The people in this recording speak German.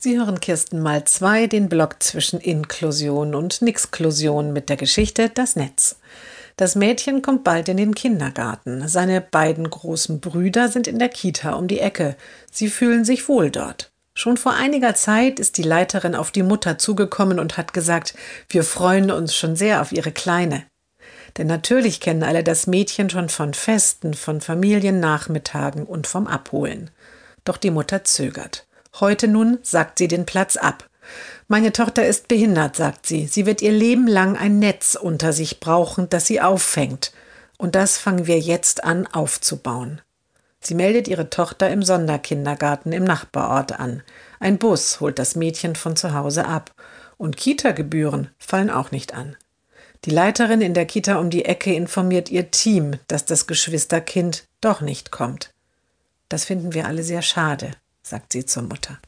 Sie hören Kirsten mal zwei, den Block zwischen Inklusion und Nixklusion mit der Geschichte Das Netz. Das Mädchen kommt bald in den Kindergarten. Seine beiden großen Brüder sind in der Kita um die Ecke. Sie fühlen sich wohl dort. Schon vor einiger Zeit ist die Leiterin auf die Mutter zugekommen und hat gesagt, wir freuen uns schon sehr auf ihre Kleine. Denn natürlich kennen alle das Mädchen schon von Festen, von Familiennachmittagen und vom Abholen. Doch die Mutter zögert. Heute nun sagt sie den Platz ab. Meine Tochter ist behindert, sagt sie. Sie wird ihr Leben lang ein Netz unter sich brauchen, das sie auffängt. Und das fangen wir jetzt an aufzubauen. Sie meldet ihre Tochter im Sonderkindergarten im Nachbarort an. Ein Bus holt das Mädchen von zu Hause ab. Und Kita-Gebühren fallen auch nicht an. Die Leiterin in der Kita um die Ecke informiert ihr Team, dass das Geschwisterkind doch nicht kommt. Das finden wir alle sehr schade sagt sie zur Mutter.